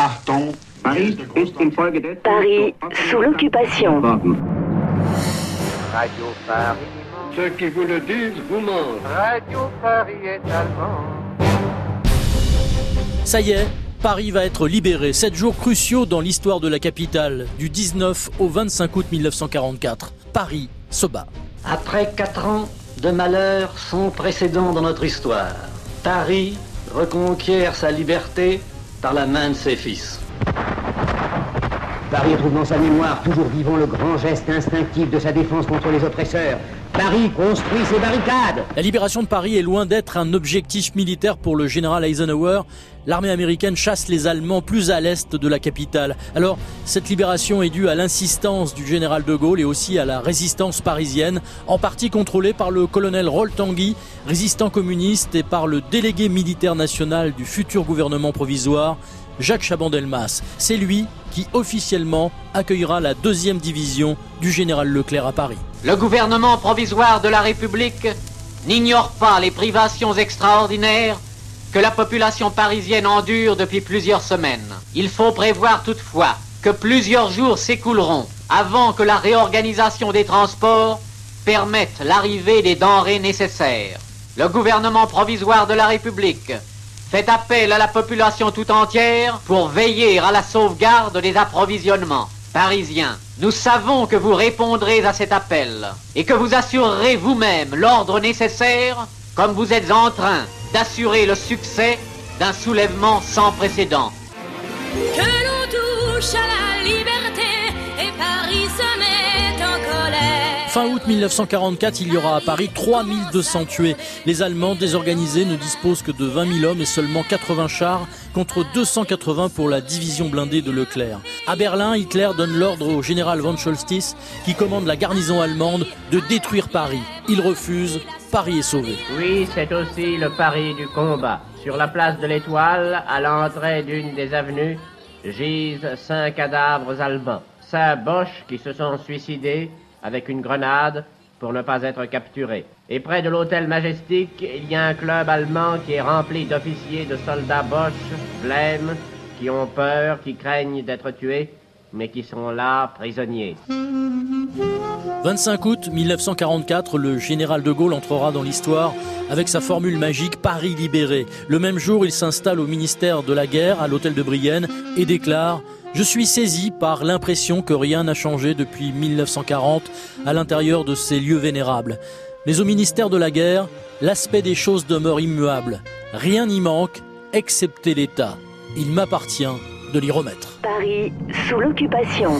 Achtung, Paris sous l'occupation. Radio Paris. Ceux qui vous le disent vous mentent. Radio Paris est allemand. Ça y est, Paris va être libéré. Sept jours cruciaux dans l'histoire de la capitale, du 19 au 25 août 1944. Paris se bat. Après quatre ans de malheur sans précédent dans notre histoire, Paris reconquiert sa liberté par la main de ses fils. Paris trouve dans sa mémoire toujours vivant le grand geste instinctif de sa défense contre les oppresseurs. Paris construit ses barricades. La libération de Paris est loin d'être un objectif militaire pour le général Eisenhower. L'armée américaine chasse les Allemands plus à l'est de la capitale. Alors, cette libération est due à l'insistance du général de Gaulle et aussi à la résistance parisienne, en partie contrôlée par le colonel Roll Tanguy, résistant communiste, et par le délégué militaire national du futur gouvernement provisoire, Jacques Chaban-Delmas. C'est lui qui officiellement accueillera la deuxième division du général Leclerc à Paris. Le gouvernement provisoire de la République n'ignore pas les privations extraordinaires que la population parisienne endure depuis plusieurs semaines. Il faut prévoir toutefois que plusieurs jours s'écouleront avant que la réorganisation des transports permette l'arrivée des denrées nécessaires. Le gouvernement provisoire de la République fait appel à la population tout entière pour veiller à la sauvegarde des approvisionnements parisiens. Nous savons que vous répondrez à cet appel et que vous assurerez vous-même l'ordre nécessaire comme vous êtes en train d'assurer le succès d'un soulèvement sans précédent. Que l'on touche à la liberté et Paris se met en colère. Fin août 1944, il y aura à Paris 3200 tués. Les Allemands désorganisés ne disposent que de 20 000 hommes et seulement 80 chars contre 280 pour la division blindée de Leclerc. À Berlin, Hitler donne l'ordre au général von Scholstis qui commande la garnison allemande de détruire Paris. Il refuse, Paris est sauvé. Oui, c'est aussi le pari du combat. Sur la place de l'Étoile, à l'entrée d'une des avenues, gisent cinq cadavres allemands. Cinq boches qui se sont suicidés avec une grenade pour ne pas être capturés. Et près de l'hôtel Majestic, il y a un club allemand qui est rempli d'officiers, de soldats boches, blêmes, qui ont peur, qui craignent d'être tués, mais qui sont là prisonniers. 25 août 1944, le général de Gaulle entrera dans l'histoire avec sa formule magique Paris libéré. Le même jour, il s'installe au ministère de la Guerre, à l'hôtel de Brienne, et déclare je suis saisi par l'impression que rien n'a changé depuis 1940 à l'intérieur de ces lieux vénérables. Mais au ministère de la Guerre, l'aspect des choses demeure immuable. Rien n'y manque, excepté l'État. Il m'appartient de l'y remettre. Paris sous l'occupation.